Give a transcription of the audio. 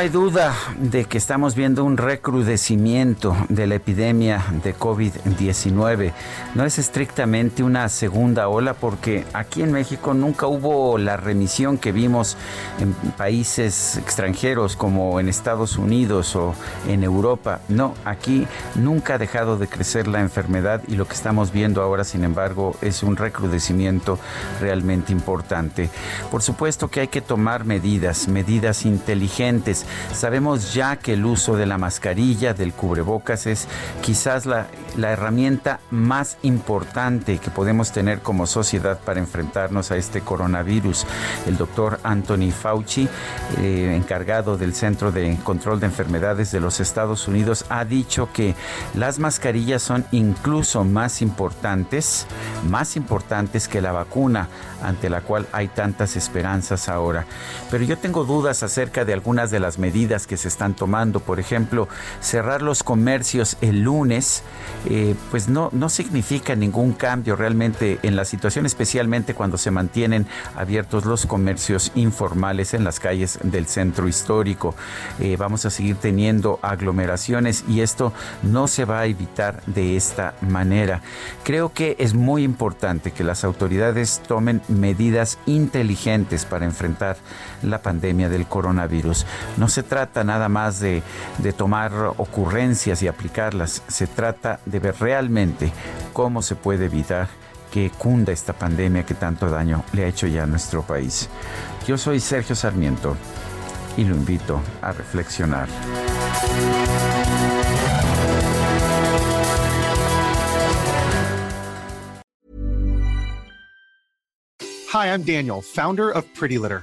Hay duda de que estamos viendo un recrudecimiento de la epidemia de COVID-19. No es estrictamente una segunda ola porque aquí en México nunca hubo la remisión que vimos en países extranjeros como en Estados Unidos o en Europa. No, aquí nunca ha dejado de crecer la enfermedad y lo que estamos viendo ahora, sin embargo, es un recrudecimiento realmente importante. Por supuesto que hay que tomar medidas, medidas inteligentes Sabemos ya que el uso de la mascarilla, del cubrebocas, es quizás la, herramienta más importante que podemos tener como sociedad para enfrentarnos a este coronavirus. El doctor Anthony Fauci, eh, encargado del Centro de Control de Enfermedades de los Estados Unidos, ha dicho que las mascarillas son incluso más importantes, más importantes que la vacuna ante la cual hay tantas esperanzas ahora. Pero yo tengo dudas acerca de algunas de las medidas que se están tomando. Por ejemplo, cerrar los comercios el lunes, eh, pues no, no significa ningún cambio realmente en la situación, especialmente cuando se mantienen abiertos los comercios informales en las calles del centro histórico. Eh, vamos a seguir teniendo aglomeraciones y esto no se va a evitar de esta manera. Creo que es muy importante que las autoridades tomen medidas inteligentes para enfrentar la pandemia del coronavirus. No se trata nada más de, de tomar ocurrencias y aplicarlas, se trata de ver realmente cómo se puede evitar que cunda esta pandemia que tanto daño le ha hecho ya a nuestro país. Yo soy Sergio Sarmiento y lo invito a reflexionar. Hi, I'm Daniel, founder of Pretty Litter.